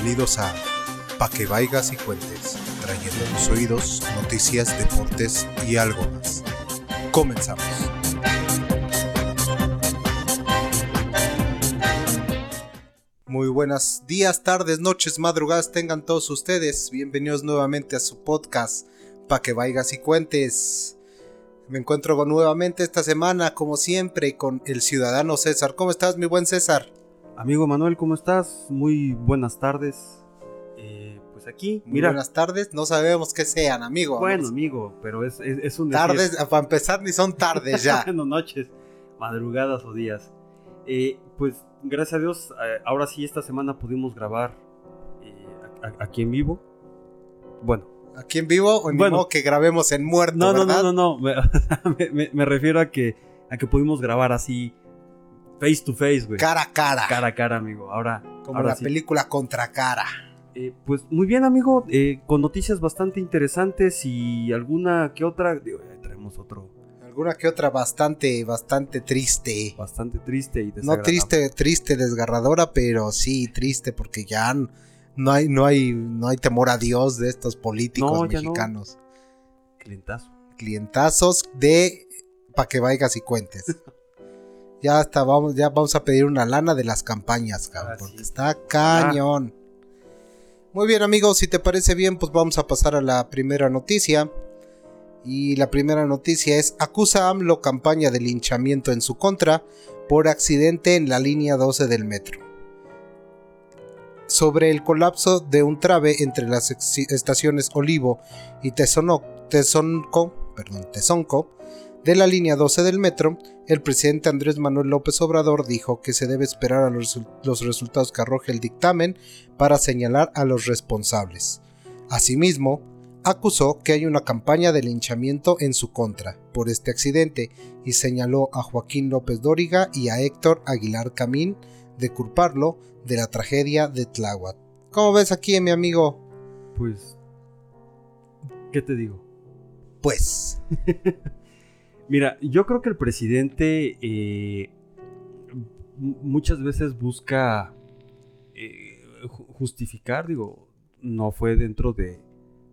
Bienvenidos a Pa' que vayas y cuentes, trayendo a tus oídos noticias, deportes y algo más. Comenzamos. Muy buenos días, tardes, noches, madrugadas tengan todos ustedes. Bienvenidos nuevamente a su podcast, Pa' que vayas y cuentes. Me encuentro nuevamente esta semana, como siempre, con el ciudadano César. ¿Cómo estás, mi buen César? Amigo Manuel, ¿cómo estás? Muy buenas tardes. Eh, pues aquí, Muy buenas tardes. No sabemos qué sean, amigo. Bueno, Vamos. amigo, pero es, es, es un Tardes, para empezar, ni son tardes ya. bueno, noches, madrugadas o días. Eh, pues gracias a Dios, eh, ahora sí esta semana pudimos grabar eh, a- a- aquí en vivo. Bueno, ¿Aquí en vivo o ni Bueno. modo que grabemos en muerto, no, no, no, no, no, me, me- me refiero a que, a que pudimos grabar así face to face, güey. Cara a cara. Cara a cara, amigo. Ahora, como ahora la sí. película Contra Cara. Eh, pues muy bien, amigo, eh, con noticias bastante interesantes y alguna que otra, digo, traemos otro Alguna que otra bastante, bastante triste. bastante triste y No desagradable. triste, triste, desgarradora, pero sí triste porque ya no hay, no hay, no hay temor a Dios de estos políticos No, ya no. mexicanos. Clientazo. Clientazos de pa' que vayas y cuentes. ya hasta vamos, ya vamos a pedir una lana de las campañas, cabrón, Ah, porque sí. está cañón. Muy bien, amigos, si te parece bien, pues vamos a pasar a la primera noticia. Y la primera noticia es acusa a AMLO campaña de linchamiento en su contra por accidente en la línea 12 del metro. Sobre el colapso de un trave entre las estaciones Olivo y Tezonco, perdón, Tezonco de la línea 12 del metro, el presidente Andrés Manuel López Obrador dijo que se debe esperar a los, resu- los resultados que arroje el dictamen para señalar a los responsables. Asimismo, acusó que hay una campaña de linchamiento en su contra por este accidente y señaló a Joaquín López Dóriga y a Héctor Aguilar Camín de culparlo de la tragedia de Tláhuac. ¿Cómo ves aquí, mi amigo? Pues, ¿qué te digo? Pues, Mira, yo creo que el presidente eh, muchas veces busca eh, ju- justificar, digo, no fue dentro de,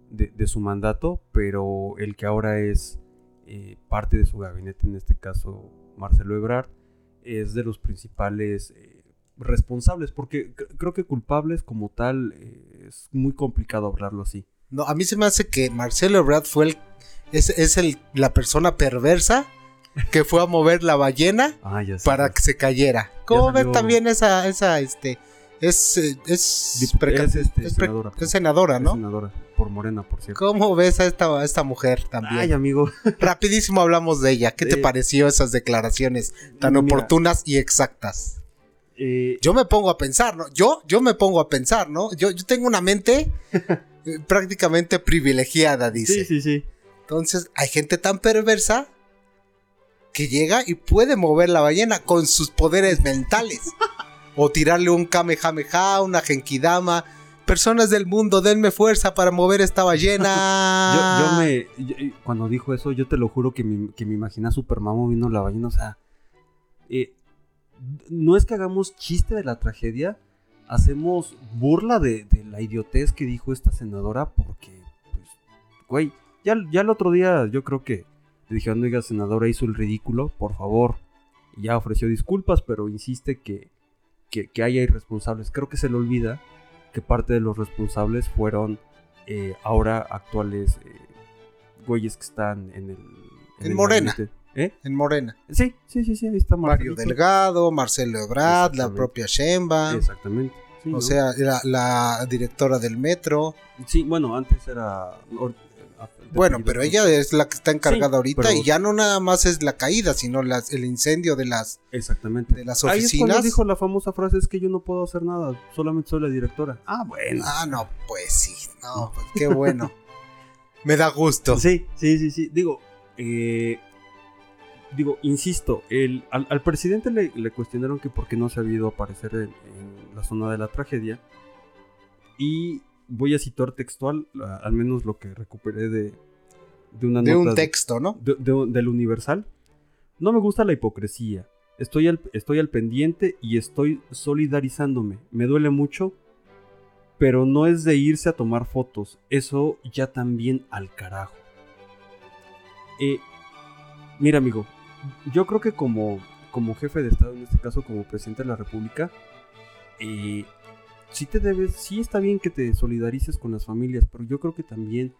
de- su mandato, pero el que ahora es eh, parte de su gabinete, en este caso Marcelo Ebrard, es de los principales eh, responsables, porque cre- creo que culpables como tal eh, es muy complicado hablarlo así. no, a mí se me hace que Marcelo Ebrard fue el, es, es el, la persona perversa que fue a mover la ballena Ah, para que se cayera. ¿Cómo salió- también esa, esa, este, es, es, es, este, es senadora, es senadora, Es ¿no? senadora, por Morena, por cierto. ¿Cómo ves a esta, a esta mujer también? Ay, amigo. Rapidísimo hablamos de ella. ¿Qué te pareció esas declaraciones tan mira, oportunas y exactas? eh, Yo me pongo a pensar, ¿no? Yo, yo me pongo a pensar, ¿no? Yo, yo tengo una mente eh, prácticamente privilegiada, dice. sí, sí, sí. Entonces, hay gente tan perversa que llega y puede mover la ballena con sus poderes mentales. o tirarle un Kamehameha, una Genkidama. Personas del mundo, denme fuerza para mover esta ballena. yo me. cuando dijo eso, yo te lo juro que me, que me imaginé a Superman moviendo la ballena. O sea, eh, no es que hagamos chiste de la tragedia, hacemos burla de, de la idiotez que dijo esta senadora, porque, pues, güey, ya, ya el otro día yo creo que le dijeron, oiga, senadora, hizo el ridículo, por favor. Y ya ofreció disculpas, pero insiste que, que, que haya irresponsables. Creo que se le olvida que parte de los responsables fueron eh, ahora actuales eh, güeyes que están en el... En el Morena. ¿Eh? En Morena. Sí, sí, sí, sí, ahí está Mario. Delgado, Marcelo Ebrard, la propia Sheinbaum. Exactamente. sí, O ¿no? sea, la, la directora del metro. Sí, bueno, antes era... Bueno, pero pues, ella es la que está encargada Sí, ahorita pero- y ya no nada más es la caída, sino las- el incendio de las, Exactamente. de las Ahí es oficinas. cuando dijo la famosa frase, es que yo no puedo hacer nada, solamente soy la directora. Ah, bueno. Ah, no, pues sí, no, pues qué bueno. Me da gusto. Sí, sí, sí, sí. Digo, eh, digo, insisto, el, al, al presidente le, le cuestionaron que por qué no se había ido a aparecer en, en la zona de la tragedia. Y voy a citar textual, al menos lo que recuperé de, de una De nota un texto, ¿no? de- de- del Universal. No me gusta la hipocresía. Estoy al, estoy al pendiente y estoy solidarizándome. Me duele mucho Pero no es de irse a tomar fotos. Eso ya también al carajo. Eh, mira, amigo, yo creo que como, como jefe de Estado, en este caso como presidente de la República, eh, sí te debes, sí está bien que te solidarices con las familias, pero yo creo que también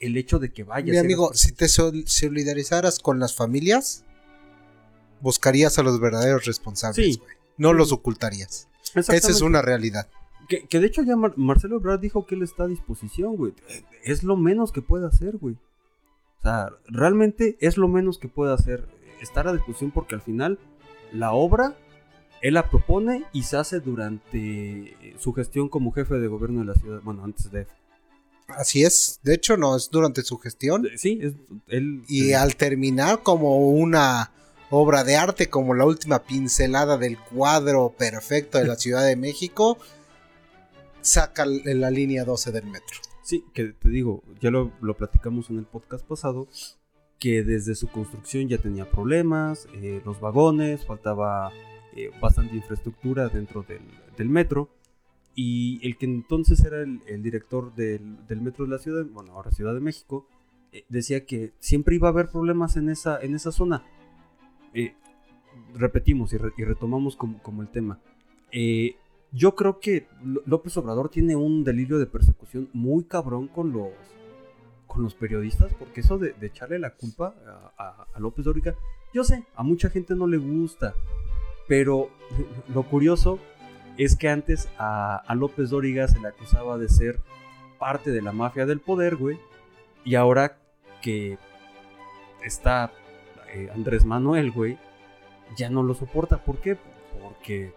el hecho de que vayas. Mi amigo, si te solidarizaras con las familias, buscarías a los verdaderos responsables, güey. No los ocultarías. Esa es una realidad. Que, de hecho ya Marcelo Ebrard dijo que él está a disposición, güey. Es lo menos que puede hacer, güey. O sea, realmente es lo menos que puede hacer. Estar a disposición porque al final la obra él la propone y se hace durante su gestión como jefe de gobierno de la ciudad. Bueno, antes de Así es, de hecho no, es durante su gestión. Sí, es él. Y al terminar como una obra de arte, como la última pincelada del cuadro perfecto de la Ciudad de México, saca la línea 12 del metro. Sí, que te digo, ya lo, platicamos en el podcast pasado, que desde su construcción ya tenía problemas, eh, los vagones, faltaba eh, bastante infraestructura dentro del, del metro. Y el que entonces era el, director del, metro de la ciudad, bueno, ahora Ciudad de México, eh, decía que siempre iba a haber problemas en esa, en esa zona. Eh, repetimos y, retomamos como, como, el tema. Eh, yo creo que López Obrador tiene un delirio de persecución muy cabrón con los, con los periodistas, porque eso de, echarle la culpa a, a López Dóriga, yo sé, a mucha gente no le gusta, pero lo curioso es que antes a, López Dóriga se le acusaba de ser parte de la mafia del poder, güey. Y ahora que está eh, Andrés Manuel, güey, ya no lo soporta. ¿Por qué? Porque...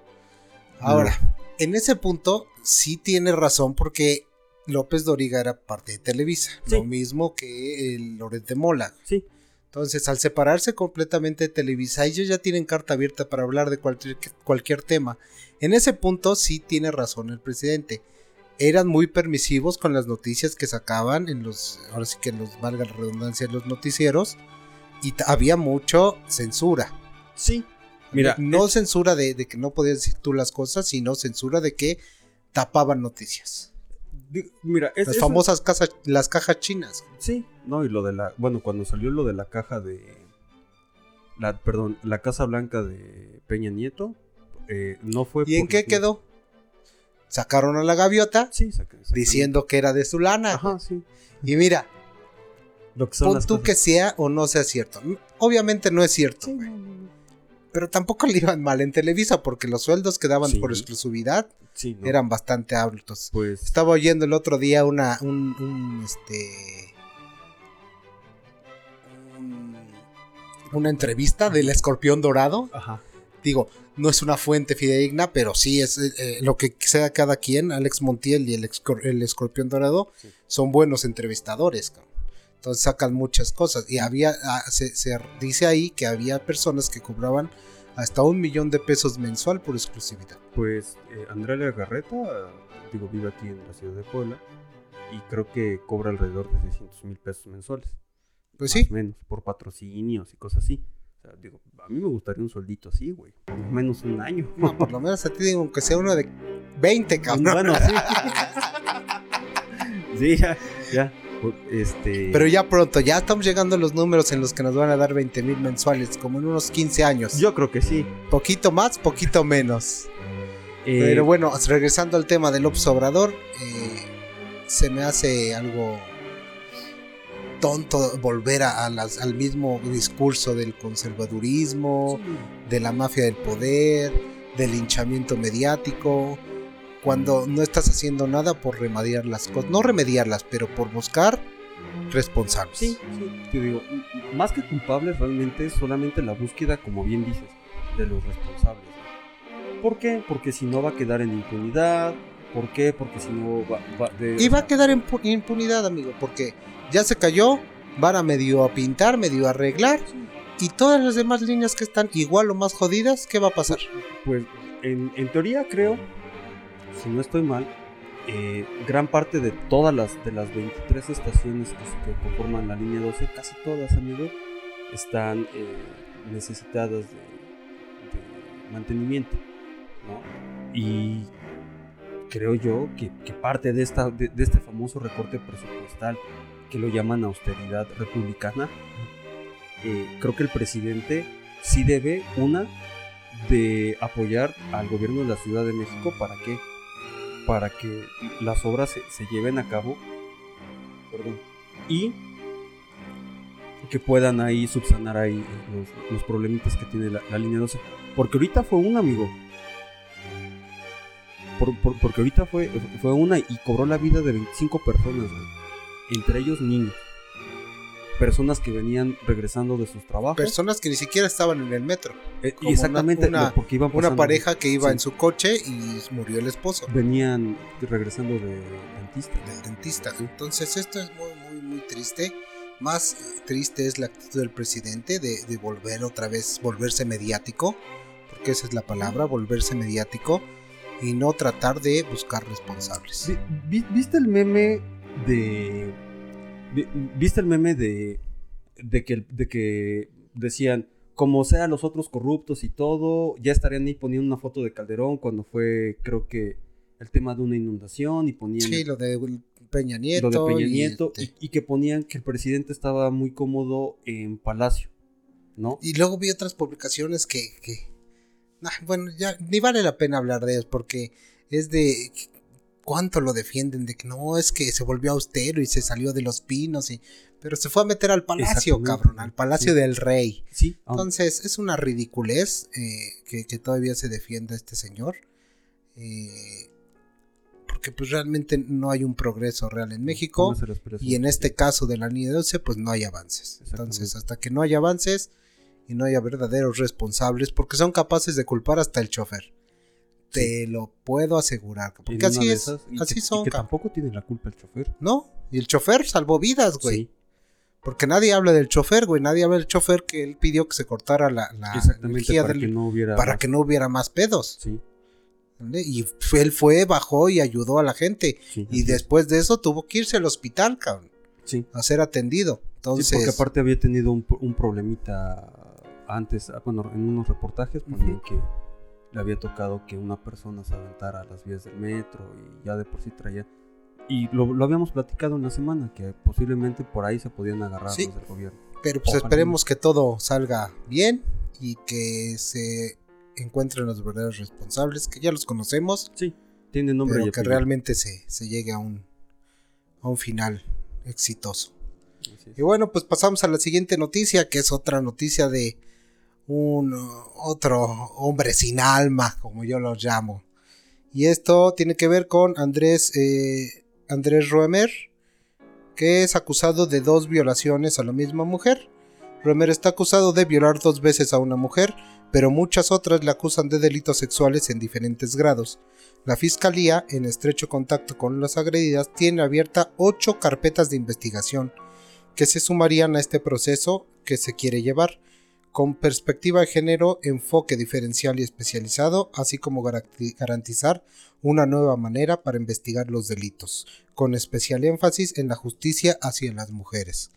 Ahora, en ese punto sí tiene razón porque López Dóriga era parte de Televisa. Lo mismo que el Lorente Mola. Sí. Entonces, al separarse completamente de Televisa, ellos ya tienen carta abierta para hablar de cualquier, cualquier tema. En ese punto sí tiene razón el presidente. Eran muy permisivos con las noticias que sacaban en los, ahora sí que los valga la redundancia, en los noticieros. Y había mucho censura. Sí. Mira, no censura de, de que no podías decir tú las cosas, sino censura de que tapaban noticias. Mira, las famosas las cajas chinas. Sí, no, y lo de la, bueno, cuando salió lo de la caja de, la, perdón, la Casa Blanca de Peña Nieto, eh, no fue. ¿Y en qué quedó? Sacaron a la gaviota sí, diciendo que era de su lana. Ajá, sí. Y mira, lo que pon tú que sea o no sea cierto. Obviamente no es cierto, Pero tampoco le iban mal en Televisa porque los sueldos que daban por exclusividad eran bastante altos. Pues... Estaba oyendo el otro día una, un, este, una entrevista del escorpión dorado. Digo, no es una fuente fidedigna, pero sí es eh, eh, lo que sea cada quien. Alex Montiel y el, el escorpión dorado son buenos entrevistadores. Entonces sacan muchas cosas. Y había, ah, se, dice ahí que había personas que cobraban hasta un millón de pesos mensual por exclusividad. Pues eh, Andrea Garreta, digo, vive aquí en la ciudad de Puebla y creo que cobra alrededor de 600 mil pesos mensuales. Pues sí. menos, por patrocinios y cosas así. O sea, digo, a mí me gustaría un sueldito así, güey. Menos un año. No, por lo menos a ti digo, aunque sea uno de 20, cabrón. Bueno, sí. sí, ya, ya. Este... Pero ya pronto, ya estamos llegando a los números en los que nos van a dar 20 mil mensuales, como en unos 15 años. Yo creo que sí. Poquito más, poquito menos. Eh, Pero bueno, regresando al tema del obsobrador, eh, se me hace algo tonto volver a, al mismo discurso del conservadurismo, de la mafia del poder, del linchamiento mediático cuando no estás haciendo nada por remediar las cosas, no remediarlas, pero por buscar responsables. Sí, sí, te digo, más que culpables realmente es solamente la búsqueda, como bien dices, de los responsables. ¿Por qué? Porque si no va a quedar en impunidad. ¿Por qué? Porque si no va, Y va a quedar en impunidad, amigo, porque ya se cayó, van a medio a pintar, medio a arreglar. Y todas las demás líneas que están igual o más jodidas, ¿qué va a pasar? Pues en, en teoría creo si no estoy mal, eh, gran parte de todas las, de las 23 estaciones que, conforman la línea 12, casi todas, amigo, están eh, necesitadas de, mantenimiento. Y creo yo que, parte de, esta, de este famoso recorte presupuestal que lo llaman austeridad republicana, eh, creo que el presidente sí debe, una, de apoyar al gobierno de la Ciudad de México para que, para que las obras se, se lleven a cabo y que puedan ahí subsanar ahí los, los problemitas que tiene la, la línea 12. Porque ahorita fue un amigo. Por- por- porque ahorita fue, fue una y cobró la vida de 25 personas, entre ellos niños. Personas que venían regresando de sus trabajos. Personas que ni siquiera estaban en el metro. Eh, como exactamente, una- una- porque iban Una pasando- pareja que iba sí. en su coche y murió el esposo Venían regresando de dentista. del dentista. Entonces esto es muy, muy, muy triste. Más eh, triste es la actitud del presidente de, de volver otra vez, volverse mediático, porque esa es la palabra, volverse mediático y no tratar de buscar responsables. Vi- vi- ¿Viste el meme de. Vi- ¿Viste el meme de. de que, de que decían. Como sean los otros corruptos y todo, ya estarían ahí poniendo una foto de Calderón cuando fue, creo que, el tema de una inundación y ponían Sí, lo de Peña Nieto. lo de Peña y, Nieto este, y, y que ponían que el presidente estaba muy cómodo en Palacio, ¿no? Y luego vi otras publicaciones que, que- bueno, ya ni vale la pena hablar de ellos porque es de cuánto lo defienden de que no es que se volvió austero y se salió de los pinos y pero se fue a meter al palacio, cabrón, al palacio Sí. del rey. Sí, Entonces es una ridiculez eh, que, que todavía se defienda este señor. eh, porque pues realmente no hay un progreso real en México. Y en este caso de la línea 12, pues no hay avances. Entonces, hasta que no haya avances y no haya verdaderos responsables, porque son capaces de culpar hasta el chofer. Te lo puedo asegurar. Porque así es. esas, Así que, son. que tampoco tiene la culpa el chofer. ¿No? Y el chofer salvó vidas, güey. Sí. Porque nadie habla del chofer, güey. Nadie habla del chofer que él pidió que se cortara la, energía para del- que no hubiera... para más- que no hubiera más pedos. Sí, ¿vale? Y fue- él fue, bajó y ayudó a la gente. sí. Y después de eso tuvo que irse al hospital, cabrón. Sí. A ser atendido. Entonces, Sí, porque aparte había tenido un, un problemita antes, ah, bueno, en unos reportajes ponían Ujú. que le había tocado que una persona se aventara a las vías del metro y ya de por sí traía... Y lo, lo habíamos platicado en la semana, que posiblemente por ahí se podían agarrar Sí. los del gobierno. Pero pues Ojalá. esperemos que todo salga bien y que se encuentren los verdaderos responsables, que ya los conocemos, Sí, tiene nombre pero y que realmente se, se llegue a un, a un final exitoso. Y bueno, pues pasamos a la siguiente noticia, que es otra noticia de un otro hombre sin alma, como yo los llamo. Y esto tiene que ver con Andrés, eh, Andrés Roemer, que es acusado de dos violaciones a la misma mujer. Roemer está acusado de violar dos veces a una mujer, pero muchas otras le acusan de delitos sexuales en diferentes grados. La fiscalía, en estrecho contacto con las agredidas, tiene abierta ocho carpetas de investigación que se sumarían a este proceso que se quiere llevar, con perspectiva de género, enfoque diferencial y especializado, así como garanti- garantizar una nueva manera para investigar los delitos, con especial énfasis en la justicia hacia las mujeres.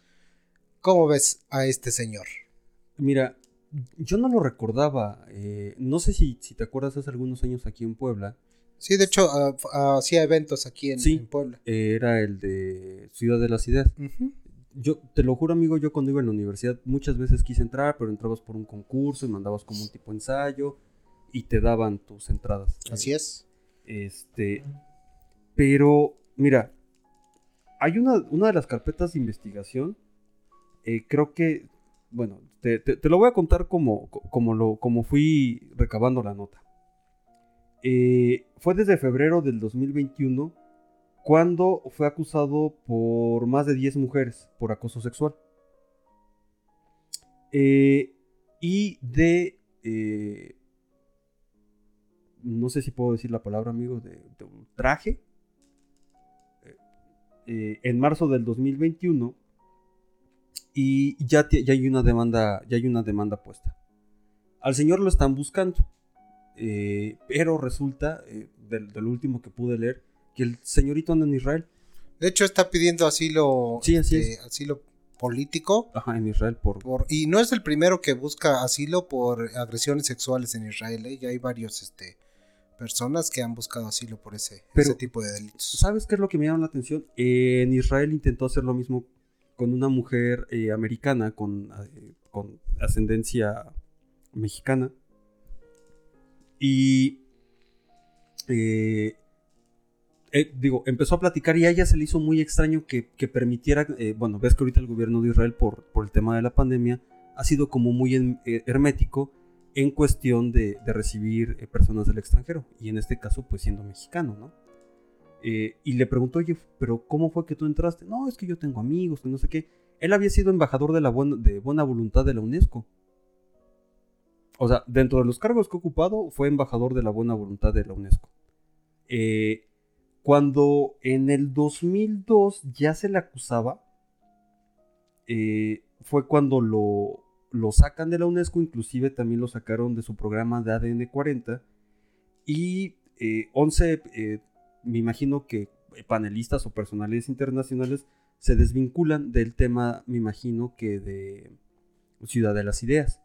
¿Cómo ves a este señor? Mira, yo no lo recordaba. eh, no sé si, si te acuerdas hace algunos años aquí en Puebla. Sí, de hecho, ah, hacía eventos aquí en, Sí. en Puebla. eh, era el de Ciudad de las Ideas. Ujú. Yo te lo juro, amigo, yo cuando iba en la universidad muchas veces quise entrar, pero entrabas por un concurso y mandabas como un tipo de ensayo y te daban tus entradas. Así es. Este, pero mira, hay una, una de las carpetas de investigación, eh, creo que, bueno, te, te- te lo voy a contar como, como, lo, como fui recabando la nota. Eh, fue desde febrero del 2021 cuando fue acusado por más de 10 mujeres por acoso sexual. Eh, y de... eh, no sé si puedo decir la palabra, amigo, de, de ultraje. Eh, en marzo del 2021 y ya, ya hay una demanda ya hay una demanda puesta. Al señor lo están buscando, pero resulta del último que pude leer que el señorito anda en Israel. De hecho, está pidiendo asilo, Sí, así este, asilo político. Ajá, en Israel por Por, y no es el primero que busca asilo por agresiones sexuales en Israel, ¿eh? ya hay varios este, personas que han buscado asilo por ese, Pero- ese tipo de delitos. ¿Sabes qué es lo que me llama la atención? Eh, en Israel intentó hacer lo mismo con una mujer eh, americana con, eh, con ascendencia mexicana. Y eh, eh, digo, empezó a platicar y a ella se le hizo muy extraño que, que permitiera, eh, bueno, ves que ahorita el gobierno de Israel por, por el tema de la pandemia ha sido como muy eh, hermético en cuestión de, de recibir personas del extranjero y en este caso pues siendo mexicano, ¿no? Y le preguntó, oye, pero ¿cómo fue que tú entraste? No, es que yo tengo amigos, que no sé qué. Él había sido embajador de la buena, de buena voluntad de la UNESCO. O sea, dentro de los cargos que ha ocupado, fue embajador de la buena voluntad de la UNESCO. Eh, cuando en el 2002 ya se le acusaba, eh, fue cuando lo, lo sacan de la UNESCO, inclusive también lo sacaron de su programa de ADN 40. Y eh, 11, eh, me imagino que panelistas o personalidades internacionales se desvinculan del tema, me imagino que de Ciudad de las Ideas.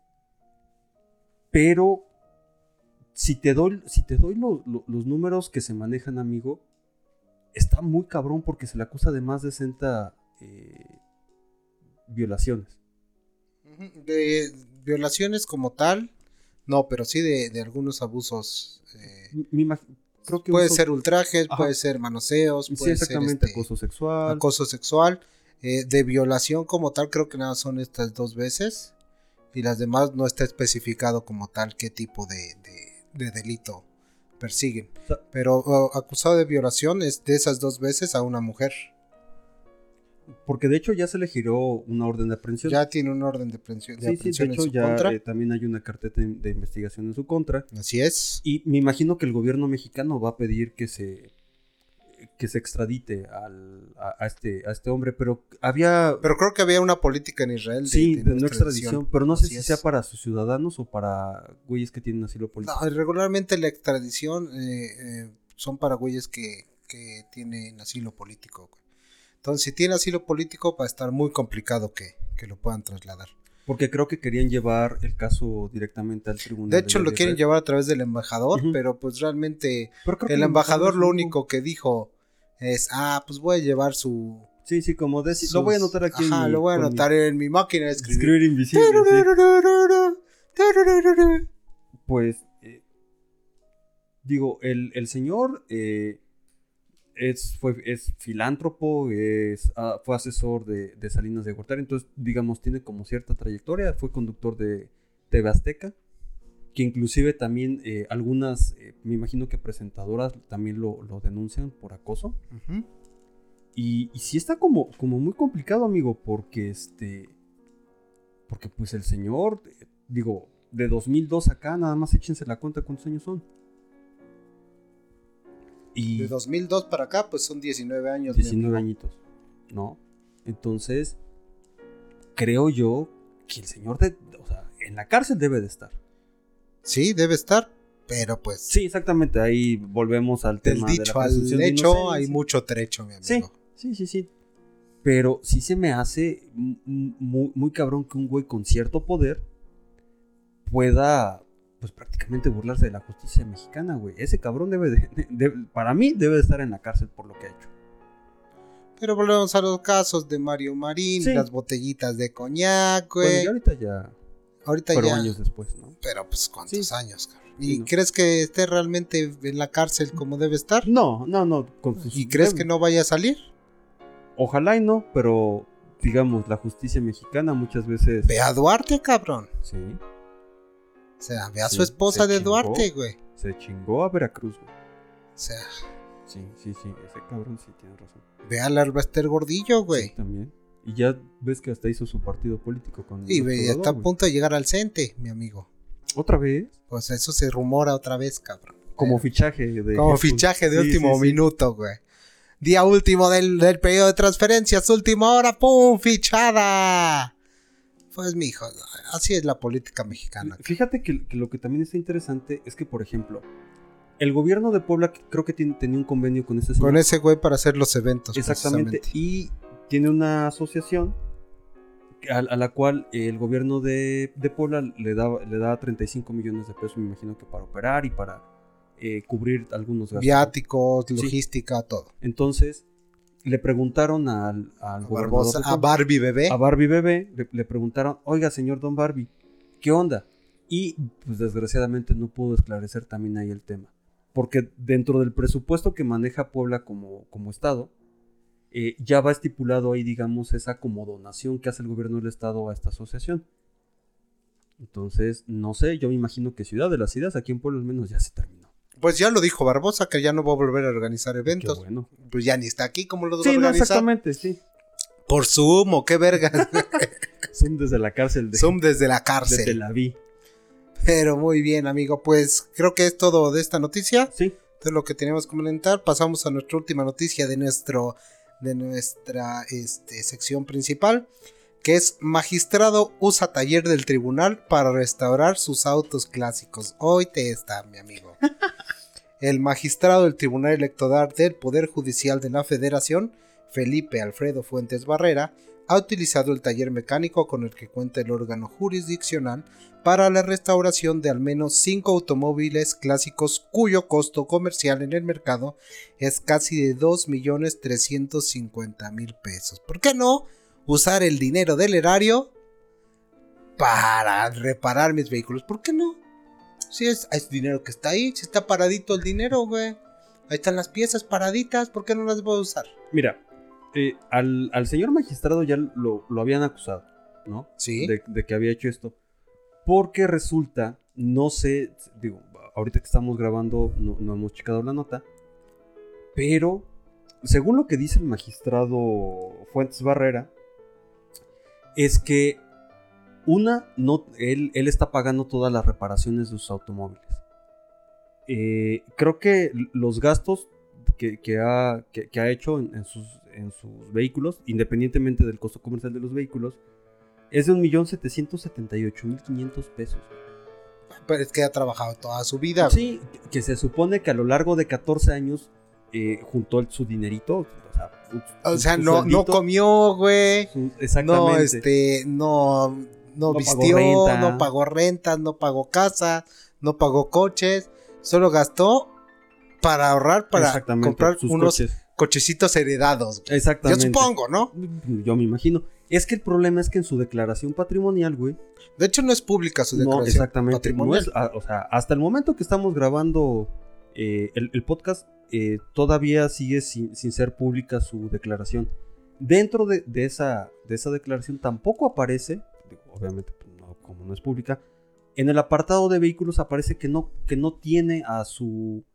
Pero si te doy, si te doy lo- lo- los números que se manejan, amigo, está muy cabrón porque se le acusa de más de 60 eh, violaciones. De violaciones como tal, no, pero sí de, de algunos abusos. eh, M- me imag- creo que puede uso- ser ultrajes, Ajá. puede ser manoseos, sí, puede ser este, acoso sexual. acoso sexual. eh, de violación como tal, creo que nada son estas dos veces. Y las demás no está especificado como tal qué tipo de, de- de delito persiguen. Pero oh, acusado de violación es de esas dos veces a una mujer. Porque de hecho ya se le giró una orden de aprehensión. Ya tiene un orden de aprehensión, de sí, sí, de hecho ya eh, también hay una carpeta de investigación en su contra. Así es. Y me imagino que el gobierno mexicano va a pedir que se que se extradite al- a, a este, a este hombre, pero había Pero creo que había una política en Israel de, sí, de de no extradición. extradición, pero no sé Así si es. sea para sus ciudadanos o para güeyes que tienen asilo político. No, regularmente la extradición eh, eh, son para güeyes que, que tienen asilo político. Entonces, si tiene asilo político, va a estar muy complicado que, que lo puedan trasladar. Porque creo que querían llevar el caso directamente al tribunal. De hecho, lo quieren llevar a través del embajador, pero pues realmente Pero el embajador lo único que dijo es, ah, pues voy a llevar su... Sí, sí, como de, sus- lo voy a anotar aquí. en Ajá, mi- lo voy a con mi- anotar en mi máquina de escribir. Escribir invisible. sí. Pues, eh, digo, el, el señor eh, es, fue, es filántropo, es, ah, fue asesor de, de Salinas de Gortari, entonces, digamos, tiene como cierta trayectoria, fue conductor de TV Azteca, que inclusive también eh, algunas, eh, me imagino que presentadoras también lo, lo denuncian por acoso. Y, y sí está como, como muy complicado, amigo, porque este. Porque pues el señor, eh, digo, de 2002 acá, nada más échense la cuenta cuántos años son. Y De 2002 para acá, pues son 19 años. mi 19 amigo. añitos, ¿no? Entonces, creo yo que el señor, de, o sea, en la cárcel debe de estar. Sí, debe estar, pero pues... Sí, exactamente, ahí volvemos al Del tema de la dicho al de hecho hay mucho trecho, mi Sí, amigo. sí, sí, sí. Pero sí se me hace muy, muy cabrón que un güey con cierto poder pueda, pues prácticamente burlarse de la justicia mexicana, güey. Ese cabrón debe de, de- para mí, debe de estar en la cárcel por lo que ha hecho. Pero volvemos a los casos de Mario Marín, Sí. las botellitas de coñac, güey. Bueno, y ahorita ya, Ahorita pero ya. años después, ¿no? Pero pues cuántos Sí. años, cabrón. Sí, ¿Y no. crees que esté realmente en la cárcel como debe estar? No, no, no. Con sus- ¿Y crees que no vaya a salir? Ojalá y no, pero digamos, la justicia mexicana muchas veces... Ve a Duarte, cabrón. Sí, O sea, ve a Sí, su esposa de chingó. Duarte, güey. se chingó a Veracruz, güey. O sea, Sí, sí, sí, ese cabrón sí tiene razón. ve al Arbester Gordillo, güey. Sí, también. Y ya ves que hasta hizo su partido político con. y está a punto de llegar al CENTE, mi amigo. ¿Otra vez? Pues eso se rumora otra vez, cabrón. Como Eh, fichaje de. Como Jesús. fichaje de Sí, último sí, sí. minuto, güey. Día último del, del periodo de transferencias, última hora, ¡pum! ¡Fichada! Pues, mijo, así es la política mexicana. Fíjate que, que lo que también está interesante es que, por ejemplo, el gobierno de Puebla creo que tiene- tenía un convenio con ese señor. Con ese güey para hacer los eventos. Exactamente. Y tiene una asociación a, a la cual el gobierno de, de Puebla le da, le da 35 millones de pesos, me imagino que para operar y para eh, cubrir algunos gastos. Viáticos, Sí. logística, todo. Entonces, le preguntaron al, al A, Barbosa, a Barbie bebé. a Barbie Bebé, le, le preguntaron, oiga, señor Don Barbie, ¿qué onda? Y pues desgraciadamente no pudo esclarecer también ahí el tema. Porque dentro del presupuesto que maneja Puebla como, como Estado, eh, ya va estipulado ahí, digamos, esa como donación que hace el gobierno del Estado a esta asociación. Entonces, no sé, yo me imagino que Ciudad de las Ideas, aquí en Puebla al menos ya se terminó. Pues ya lo dijo Barbosa, que ya no va a volver a organizar Qué eventos. bueno. Pues ya ni está aquí, ¿cómo lo va a no, exactamente, sí. Por Zoom o qué verga. Zoom desde la cárcel de, Zoom desde la cárcel. Tel Aviv. Pero muy bien, amigo. Pues creo que es todo de esta noticia. Sí, Esto es lo que teníamos que comentar. Pasamos a nuestra última noticia de nuestro de nuestra este, sección principal, que es magistrado usa taller del tribunal para restaurar sus autos clásicos. Hoy te está, mi amigo. El magistrado del Tribunal Electoral del Poder Judicial de la Federación, Felipe Alfredo Fuentes Barrera, ha utilizado el taller mecánico con el que cuenta el órgano jurisdiccional para la restauración de al menos 5 automóviles clásicos cuyo costo comercial en el mercado es casi de 2.350.000 pesos. ¿Por qué no usar el dinero del erario para reparar mis vehículos? ¿Por qué no? Si es, es dinero que está ahí, si está paradito el dinero, güey. Ahí están las piezas paraditas, ¿por qué no las voy a usar? Mira, eh, al, al señor magistrado ya lo, lo habían acusado, ¿no? Sí. De, de que había hecho esto. Porque resulta, no sé, digo, ahorita que estamos grabando no, no hemos checado la nota, pero según lo que dice el magistrado Fuentes Barrera, es que una, no, él, él está pagando todas las reparaciones de sus automóviles. Eh, creo que los gastos que, que ha, que- que ha hecho en, en sus, en sus vehículos, independientemente del costo comercial de los vehículos, es de 1.778.500 pesos. Pero es que ha trabajado toda su vida. Sí, que- se supone que a lo largo de 14 años eh, juntó el- su dinerito. O sea, O no, no comió, güey. exactamente. No, este, no, no, No pagó vistió, renta. no pagó rentas, no pagó casa, no pagó coches, solo gastó para ahorrar, para comprar sus unos coches. Cochecitos heredados. güey. Yo Exactamente. supongo, ¿no? Yo me imagino. Es que el problema es que en su declaración patrimonial, güey. De hecho, no es pública su No, declaración exactamente. No patrimonial. es- ah, o sea, hasta el momento que estamos grabando eh, el, el podcast, eh, todavía sigue sin, sin ser pública su declaración. Dentro de, de esa, de esa declaración tampoco aparece, obviamente pues, no, como no es pública, en el apartado de vehículos aparece que no, que no tiene a su,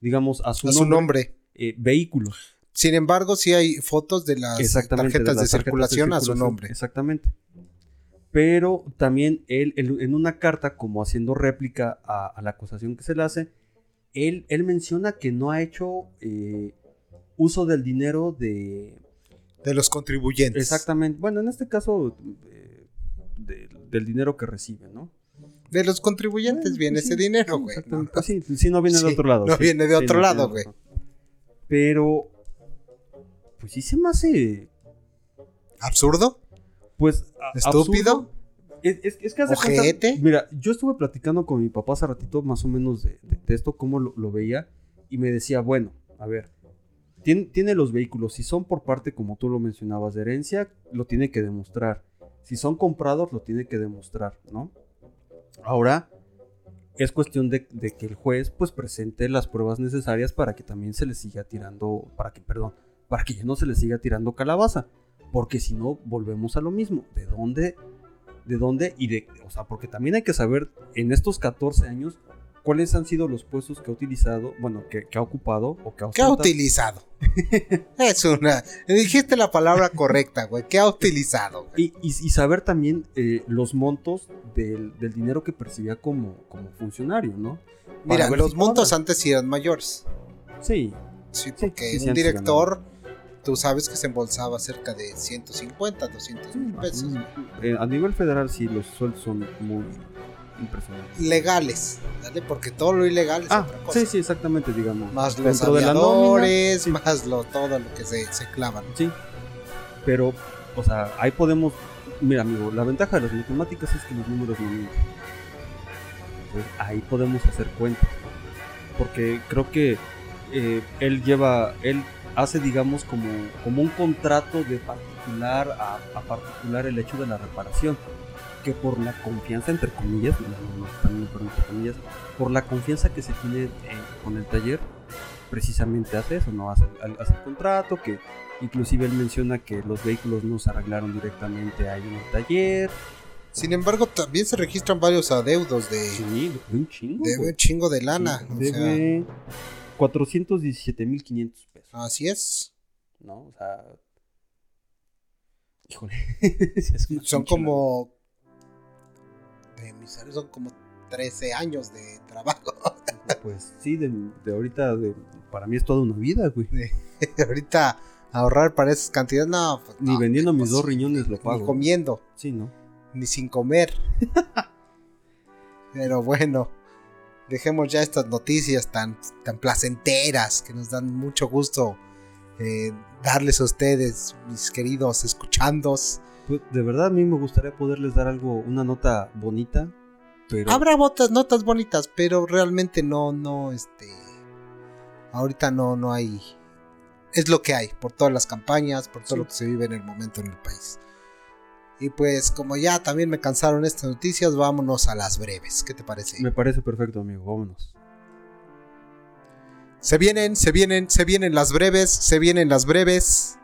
digamos, a su, a su nombre. Eh, vehículos. Sin embargo, sí hay fotos de las Exactamente, tarjetas de, las tarjetas circulación a su nombre. Exactamente. Pero también él, él, en una carta, como haciendo réplica a, a la acusación que se le hace, él, él menciona que no ha hecho eh, uso del dinero de... De los contribuyentes. Exactamente. Bueno, en este caso, eh, de- del dinero que recibe, ¿no? De los contribuyentes Bueno, viene pues ese sí, dinero, sí, güey. exactamente. ¿no? Pues sí, sí, no viene de Sí, otro lado. no sí. viene de Sí, otro lado, güey. Pero, pues sí se me hace ¿Absurdo? Pues. a- ¿Estúpido? absurdo. Es, es- es que haz de cuenta- ¿Ojete? mira, yo estuve platicando con mi papá hace ratito más o menos de, de- de esto, cómo lo, lo veía, y me decía, bueno, a ver, tiene, tiene los vehículos, si son por parte, como tú lo mencionabas, de herencia, lo tiene que demostrar. Si son comprados, lo tiene que demostrar, ¿no? Ahora, es cuestión de, que el juez, pues, presente las pruebas necesarias para que también se le siga tirando, para que, perdón, para que ya no se le siga tirando calabaza. Porque si no, volvemos a lo mismo. ¿De dónde? ¿De dónde? Y de. O sea, porque también hay que saber en estos 14 años cuáles han sido los puestos que ha utilizado, bueno, que, que ha ocupado o que ha ¿Qué ha utilizado? es una. Dijiste la palabra correcta, güey. ¿Qué ha utilizado? Y, y- y saber también eh, los montos del, del dinero que percibía como, como funcionario, ¿no? Para Mira, los si montos cuadra. antes sí eran mayores. Sí, Sí, porque sí, sí, un director, tú sabes que se embolsaba cerca de 150, 200 mil pesos. Eh, a nivel federal sí, los sueldos son muy impresionantes. Legales, ¿vale? Porque todo lo ilegal es Ah, otra cosa. sí, sí, exactamente, digamos. Más los Dentro de la nómina, aviadores, sí. más lo, todo lo que se, se clavan. Sí. Pero, o sea, ahí podemos. Mira, amigo, la ventaja de las matemáticas es que los números no mienten. Entonces, ahí podemos hacer cuentas. porque creo que eh, él lleva, él hace, digamos, como, como un contrato de particular a, a particular el hecho de la reparación. Que por la confianza, entre comillas, comillas, por la confianza que se tiene eh, con el taller, precisamente hace eso, ¿no? Hace, hace el contrato, que inclusive él menciona que los vehículos no se arreglaron directamente ahí en el taller. Sin embargo, también se registran varios adeudos de, Sí, de un chingo. de un chingo de lana. o sea, Debe 417.500 pesos, así es. ¿no? O sea... Híjole. sí es Son como. De mis son como 13 años de trabajo. Pues sí, de, de ahorita, de- para mí es toda una vida, güey. Ahorita ahorrar para esas cantidades, no. pues, Ni no, vendiendo mis pues, dos riñones lo Ni pago. comiendo, Sí, ¿no? ni sin comer. Pero bueno, dejemos ya estas noticias tan, tan placenteras que nos dan mucho gusto eh, darles a ustedes, mis queridos escuchandos. Pues, de verdad a mí me gustaría poderles dar algo, una nota bonita, pero... Habrá botas, notas bonitas, pero realmente no, no, este. Ahorita no, no hay. Es lo que hay, por todas las campañas, por todo Sí. lo que se vive en el momento en el país. Y pues, como ya también me cansaron estas noticias, vámonos a las breves. ¿Qué te parece? Me parece perfecto, amigo, vámonos. Se vienen, se vienen, se vienen las breves, se vienen las breves.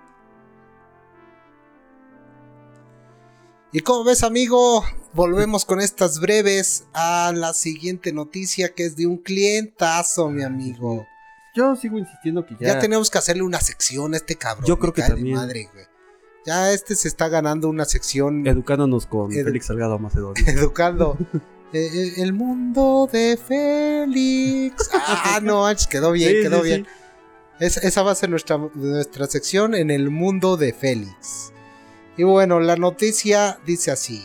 Y como ves, amigo, volvemos con estas breves a la siguiente noticia que es de un clientazo, mi amigo. Yo sigo insistiendo que Ya, ya... tenemos que hacerle una sección a este cabrón. Yo creo que también. madre, güey. Ya este se está ganando una sección Educándonos con Edu- Félix Salgado Macedonio. educando. Eh, eh, el mundo de Félix. Ah, no, quedó bien, Sí, quedó sí, bien. sí. Es- esa va a ser nuestra, nuestra sección en el mundo de Félix. Y bueno, la noticia dice así.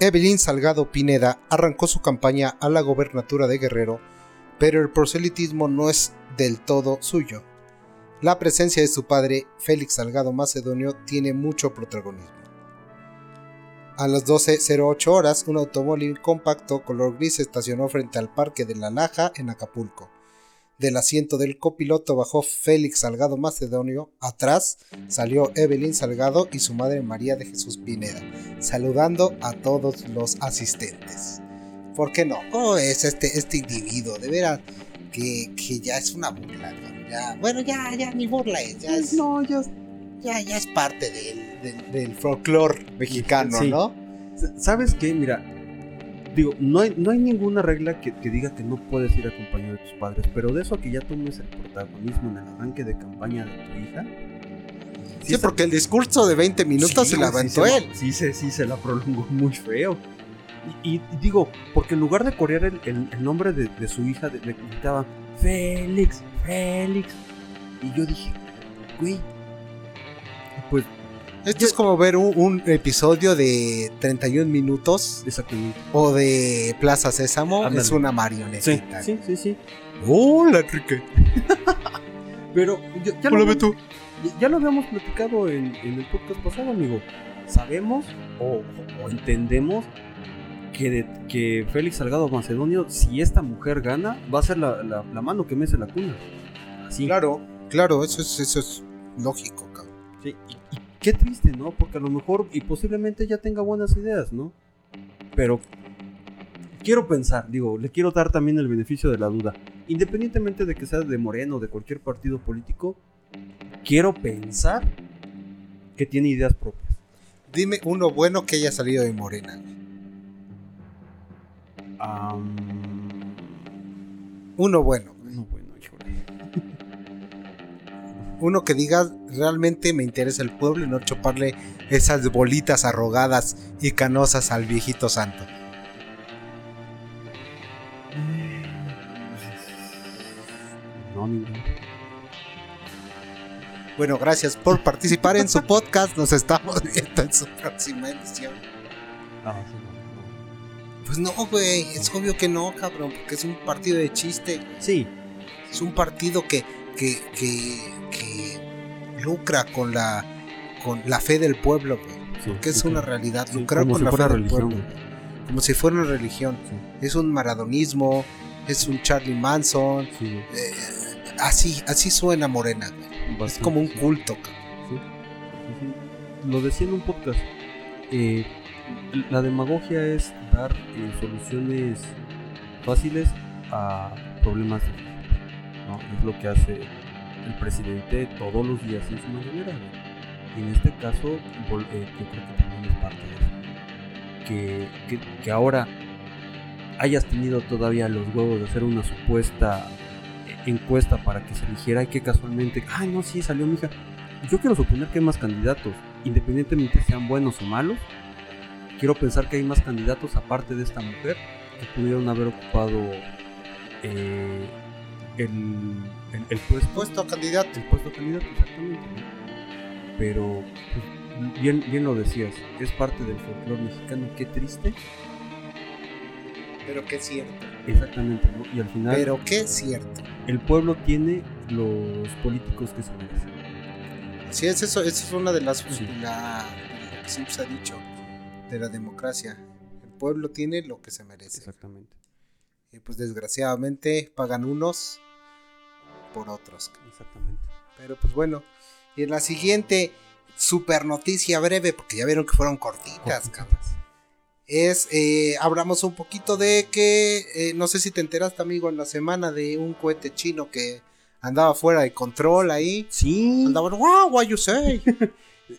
Evelyn Salgado Pineda arrancó su campaña a la gobernatura de Guerrero, pero el proselitismo no es del todo suyo. La presencia de su padre, Félix Salgado Macedonio, tiene mucho protagonismo. A las 12.08 horas, un automóvil compacto color gris estacionó frente al Parque de la Laja en Acapulco. Del asiento del copiloto bajó Félix Salgado Macedonio. Atrás salió Evelyn Salgado y su madre María de Jesús Pineda, saludando a todos los asistentes. ¿Por qué no? ¿Cómo es este, este individuo? De veras que, que ya es una burla. ¿no? Ya, bueno, ya, ya ni burla es, ya es, No, ya... ya, ya es parte del, del, del folclore mexicano, Sí. ¿no? ¿Sabes qué? Mira, digo, no hay, no hay ninguna regla que, que diga que no puedes ir acompañado de tus padres, pero de eso a que ya tomes el protagonismo en el arranque de campaña de tu hija. Sí, porque el discurso de 20 minutos Sí, se la aventó sí se él. la- Sí, se, sí, se la prolongó muy feo. Y, y digo, porque en lugar de corear el, el- el nombre de, de su hija, le gritaban Félix, Félix. Y yo dije, güey, Esto es como ver un, un episodio de 31 minutos o de Plaza Sésamo. Ándale. Es una Sí, marionetita. sí, sí, sí. Hola, Enrique. Pero yo- ya, Hola, lo, Beto. ya- ya lo habíamos platicado en, en el podcast pasado, amigo. Sabemos o, o entendemos que, de- que Félix Salgado Macedonio, si esta mujer gana, va a ser la, la- la mano que mece la cuna. Así. Claro, claro, eso es, eso es lógico, cabrón. Sí, y qué triste, ¿no? Porque a lo mejor y posiblemente ya tenga buenas ideas, ¿no? Pero quiero pensar, digo, le quiero dar también el beneficio de la duda. Independientemente de que sea de Moreno o de cualquier partido político, quiero pensar que tiene ideas propias. Dime uno bueno que haya salido de Morena. Uno bueno. no, bueno, Uno que diga realmente me interesa el pueblo y no chuparle esas bolitas arrogadas y canosas al viejito santo. No, ninguno. Bueno, gracias por participar en su podcast. Nos estamos viendo en su próxima edición. Ah, sí, no, no. Pues no, güey, es obvio que no, cabrón, porque es un partido de chiste. Sí, Es un partido que, que, que, que lucra con la, con la fe del pueblo, güey. sí, Que es una realidad, lucrar con si la fe del religión, pueblo. güey. Como si fuera una religión. Es un maradonismo, es un Charlie Manson. Eh, así, así suena Morena, güey. Es como un culto. Lo decía en un podcast. eh, la demagogia es dar eh, soluciones fáciles a problemas difíciles. ¿no? Es lo que hace el presidente todos los días en su mañanera. Y en este caso, eh, yo creo que también es parte de eso. Que, que, que ahora hayas tenido todavía los huevos de hacer una supuesta eh, encuesta para que se eligiera y que casualmente, ay no, sí, salió mi hija. Yo quiero suponer que hay más candidatos, independientemente sean buenos o malos. Quiero pensar que hay más candidatos aparte de esta mujer que pudieron haber ocupado eh, el, el, el puesto. Puesto a candidato. El puesto candidato, exactamente. Pero, pues, bien, bien lo decías, es parte del folclore mexicano, qué triste. Pero qué cierto. Exactamente, ¿no? Y al final, Pero qué cierto. el pueblo tiene los políticos que se merecen. Así es, eso, eso es una de las Sí. la, que siempre se ha dicho de la democracia. El pueblo tiene lo que se merece. Exactamente. Y pues desgraciadamente pagan unos por otros. Exactamente. Pero pues bueno. Y en la siguiente super noticia breve, porque ya vieron que fueron cortitas, cabrón. Es, eh, hablamos un poquito de que, eh, no sé si te enteraste, amigo, en la semana de un cohete chino que andaba fuera de control ahí. Sí. Andaba, wow, what you say.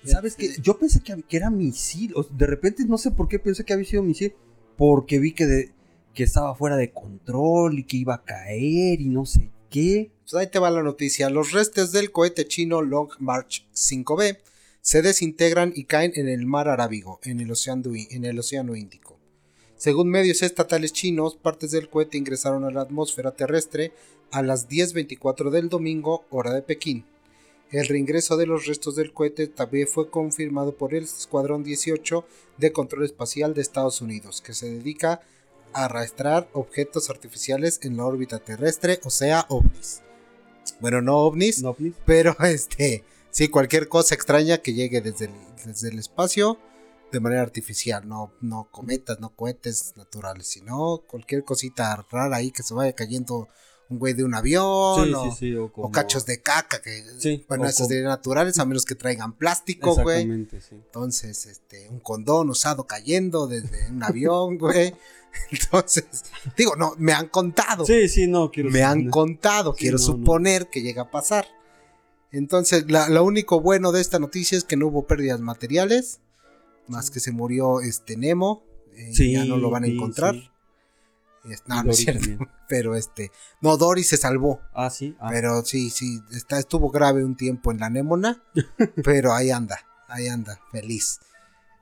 ¿Sabes qué? Yo pensé que, que era misil. o sea, de repente no sé por qué pensé que había sido misil. Porque vi que, de- que estaba fuera de control y que iba a caer y no sé Pues ahí te va la noticia. Los restos del cohete chino Long March 5B se desintegran y caen en el mar Arábigo, en el océano, en el océano Índico. Según medios estatales chinos, partes del cohete ingresaron a la atmósfera terrestre a las 10.24 del domingo, hora de Pekín. El reingreso de los restos del cohete también fue confirmado por el Escuadrón 18 de Control Espacial de Estados Unidos, que se dedica arrastrar objetos artificiales en la órbita terrestre, o sea, ovnis. Bueno, no ovnis, ¿No, pero este, sí, cualquier cosa extraña que llegue desde el, desde el espacio de manera artificial, no, no cometas, no cohetes naturales, sino cualquier cosita rara ahí que se vaya cayendo un güey de un avión Sí, o, sí, sí. O, como- o cachos de caca, que bueno, o esos como- serían naturales, a menos que traigan plástico, güey. Entonces, este, un condón usado cayendo desde un avión, güey. Entonces, digo, no, me han contado. Sí, sí, no, quiero me han contado, Sí, quiero no, no. suponer que llega a pasar. Entonces, la- lo único bueno de esta noticia es que no hubo pérdidas materiales, más que se murió este Nemo, eh, Sí, ya no lo van a encontrar. sí. No, no es cierto, también. pero este, no, Dory se salvó, Ah, sí. Ah, pero sí, sí, está, estuvo grave un tiempo en la Némona, pero ahí anda, ahí anda, feliz.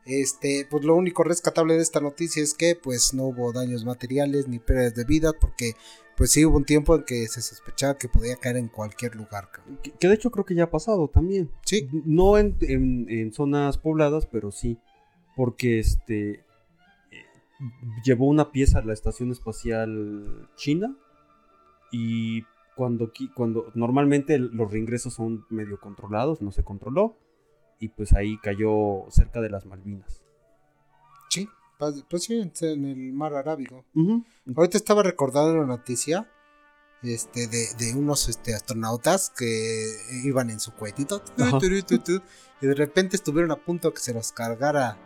Este, pues lo único rescatable de esta noticia es que pues no hubo daños materiales ni pérdidas de vida, porque pues sí hubo un tiempo en que se sospechaba que podía caer en cualquier lugar. que, que de hecho creo que ya ha pasado también. Sí, No en, en- en zonas pobladas, pero sí. Porque este eh, llevó una pieza a la estación espacial china. Y cuando, cuando normalmente los reingresos son medio controlados, no se controló. Y pues ahí cayó cerca de las Malvinas. sí, pues, pues sí, en el mar Arábigo. Ahorita estaba recordando una noticia este, de, de unos este, astronautas que iban en su cohetito y de repente estuvieron a punto que se los cargara,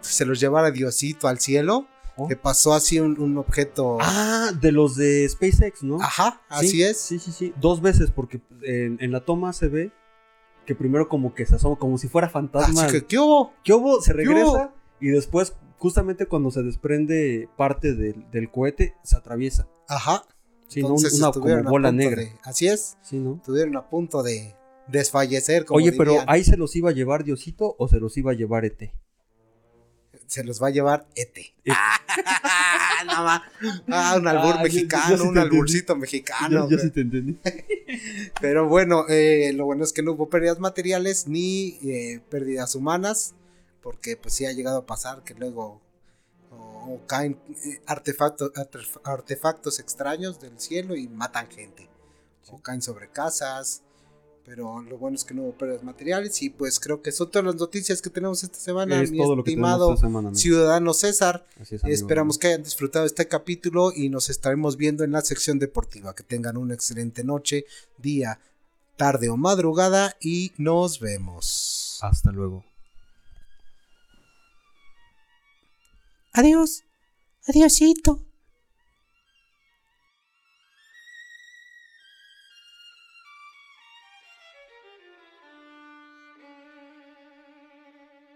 se los llevara Diosito al cielo, Oh. que pasó así un, un objeto. Ah, de los de SpaceX, ¿no? Ajá, Sí, así es. Sí, sí, sí. Dos veces, porque en, en la toma se ve que primero como que se asoma, como si fuera fantasma. Así que, ¿qué hubo? ¿Qué hubo? Se hubo? regresa y después, justamente cuando se desprende parte del, del cohete, se atraviesa. Ajá. Sí, ¿no? Entonces una como a bola punto negra. de- así es. Sí, ¿no? Estuvieron a punto de desfallecer. Como Oye, pero. ¿ahí se los iba a llevar Diosito o se los iba a llevar ET? Se los va a llevar Ete. No ma- ah, un albur Ah, mexicano, yo sí te un entendí. alburcito mexicano. yo, yo sí te entendí. Pero bueno, eh, lo bueno es que no hubo pérdidas materiales ni eh, pérdidas humanas, porque pues sí ha llegado a pasar que luego o, o caen eh, artefactos, artef- artefactos extraños del cielo y matan gente. O caen sobre casas. Pero lo bueno es que no hubo pérdidas materiales y pues creo que son todas las noticias que tenemos esta semana, Es mi todo lo que tenemos estimado esta semana, ciudadano César. Así es, amigo. Esperamos que hayan disfrutado este capítulo y nos estaremos viendo en la sección deportiva. Que tengan una excelente noche, día, tarde o madrugada y nos vemos. Hasta luego. Adiós. Adiosito.